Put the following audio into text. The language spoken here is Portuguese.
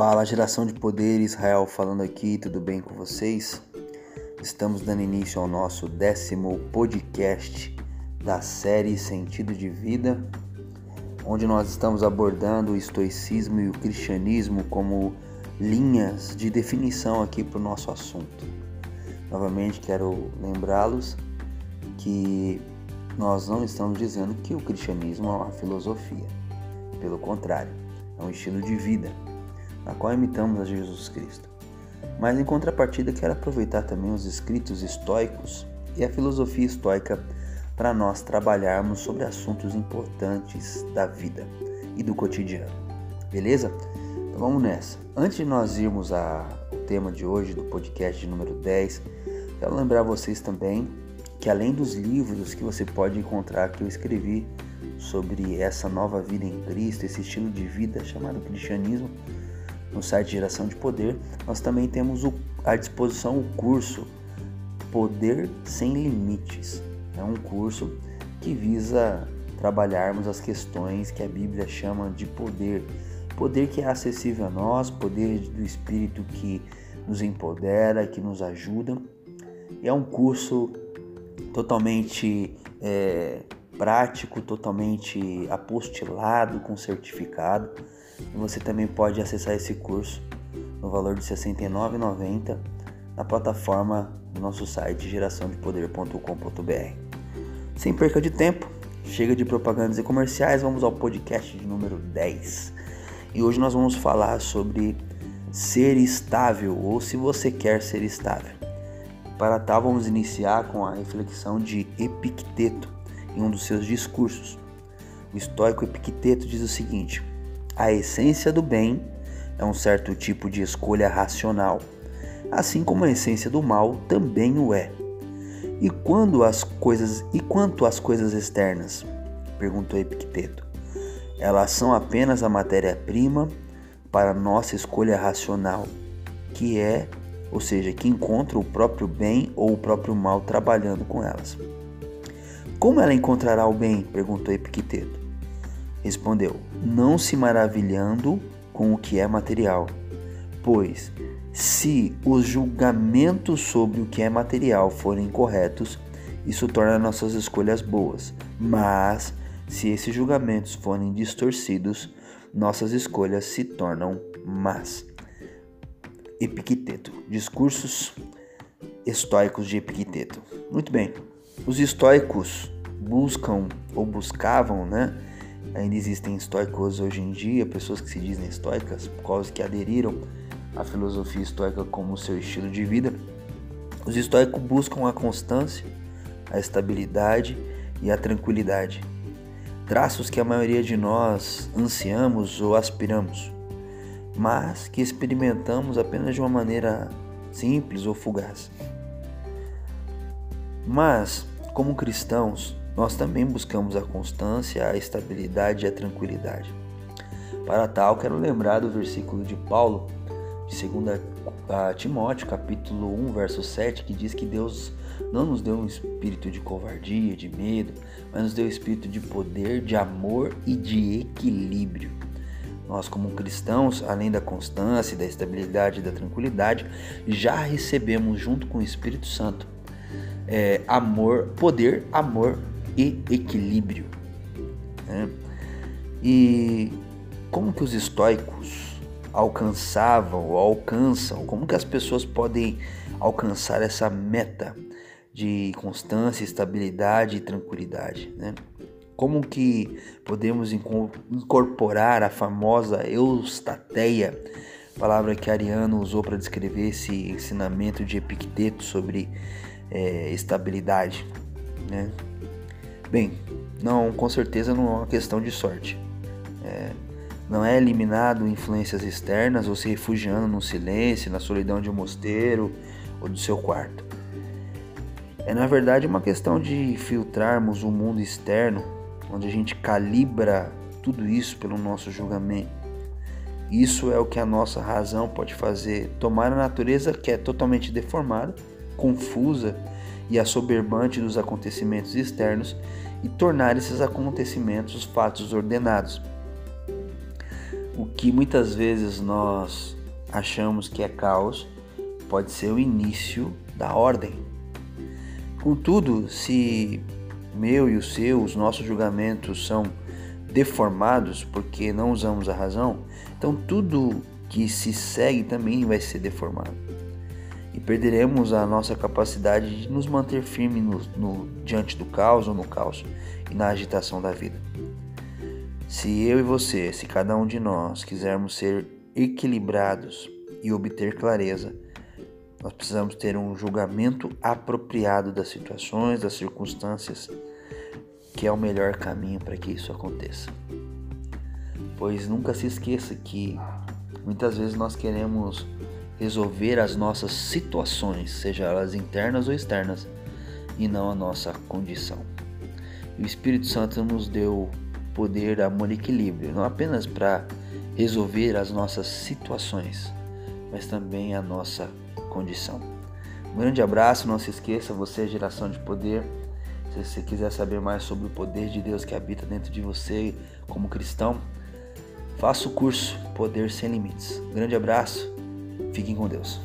Fala, geração de poder, Israel falando aqui, tudo bem com vocês? Estamos dando início ao nosso décimo podcast da série Sentido de Vida, onde nós estamos abordando o estoicismo e o cristianismo como linhas de definição aqui para o nosso assunto. Novamente quero lembrá-los que nós não estamos dizendo que o cristianismo é uma filosofia, pelo contrário, é um estilo de vida na qual imitamos a Jesus Cristo. Mas em contrapartida, quero aproveitar também os escritos estoicos e a filosofia estoica para nós trabalharmos sobre assuntos importantes da vida e do cotidiano. Beleza? Então vamos nessa. Antes de nós irmos ao tema de hoje, do podcast número 10, quero lembrar vocês também que além dos livros que você pode encontrar que eu escrevi sobre essa nova vida em Cristo, esse estilo de vida chamado cristianismo, no site Geração de Poder, nós também temos à disposição o curso Poder Sem Limites. É um curso que visa trabalharmos as questões que a Bíblia chama de poder. Poder que é acessível a nós, poder do Espírito que nos empodera, que nos ajuda. É um curso totalmente é, prático, totalmente apostilado, com certificado você também pode acessar esse curso no valor de R$ 69,90 na plataforma do nosso site geraçãodepoder.com.br. Sem perca de tempo, chega de propagandas e comerciais, vamos ao podcast de número 10. E hoje nós vamos falar sobre ser estável ou se você quer ser estável. Para tal, vamos iniciar com a reflexão de Epicteto em um dos seus discursos. O estoico Epicteto diz o seguinte: a essência do bem é um certo tipo de escolha racional, assim como a essência do mal também o é. E quando as coisas e quanto às coisas externas? perguntou Epicteto. Elas são apenas a matéria-prima para nossa escolha racional, que é, ou seja, que encontra o próprio bem ou o próprio mal trabalhando com elas. Como ela encontrará o bem? perguntou Epicteto. Respondeu: Não se maravilhando com o que é material, pois se os julgamentos sobre o que é material forem corretos, isso torna nossas escolhas boas. Mas se esses julgamentos forem distorcidos, nossas escolhas se tornam más. Epicteto, discursos estoicos de Epicteto. Muito bem. Os estoicos buscam ou buscavam, né, Ainda existem estoicos hoje em dia, pessoas que se dizem estoicas, por causa que aderiram à filosofia estoica como seu estilo de vida. Os estoicos buscam a constância, a estabilidade e a tranquilidade. Traços que a maioria de nós ansiamos ou aspiramos, mas que experimentamos apenas de uma maneira simples ou fugaz. Mas, como cristãos, nós também buscamos a constância, a estabilidade e a tranquilidade. Para tal, quero lembrar do versículo de Paulo, de 2 Timóteo, capítulo 1, verso 7, que diz que Deus não nos deu um espírito de covardia, de medo, mas nos deu um espírito de poder, de amor e de equilíbrio. Nós, como cristãos, além da constância, da estabilidade e da tranquilidade, já recebemos junto com o Espírito Santo é, amor, poder, amor e equilíbrio. Né? E como que os estoicos alcançavam ou alcançam, como que as pessoas podem alcançar essa meta de constância, estabilidade e tranquilidade, né? Como que podemos incorporar a famosa eustateia, palavra que Ariano usou para descrever esse ensinamento de Epicteto sobre é, estabilidade, né? Bem, não, com certeza não é uma questão de sorte. É, não é eliminado influências externas ou se refugiando no silêncio, na solidão de um mosteiro ou do seu quarto. É na verdade uma questão de filtrarmos o mundo externo, onde a gente calibra tudo isso pelo nosso julgamento. Isso é o que a nossa razão pode fazer, tomar a natureza que é totalmente deformada, confusa e assoberbante dos acontecimentos externos e tornar esses acontecimentos fatos ordenados. O que muitas vezes nós achamos que é caos pode ser o início da ordem. Contudo, se meu e o seu, os nossos julgamentos são deformados porque não usamos a razão, então tudo que se segue também vai ser deformado. E perderemos a nossa capacidade de nos manter firmes no, no, diante do caos ou no caos e na agitação da vida. Se eu e você, se cada um de nós quisermos ser equilibrados e obter clareza, nós precisamos ter um julgamento apropriado das situações, das circunstâncias, que é o melhor caminho para que isso aconteça. Pois nunca se esqueça que muitas vezes nós queremos resolver as nossas situações, seja elas internas ou externas, e não a nossa condição. E o Espírito Santo nos deu poder, amor e equilíbrio, não apenas para resolver as nossas situações, mas também a nossa condição. Um grande abraço, não se esqueça, você é geração de poder. Se você quiser saber mais sobre o poder de Deus que habita dentro de você como cristão, faça o curso Poder Sem Limites. Um grande abraço, fiquem com Deus.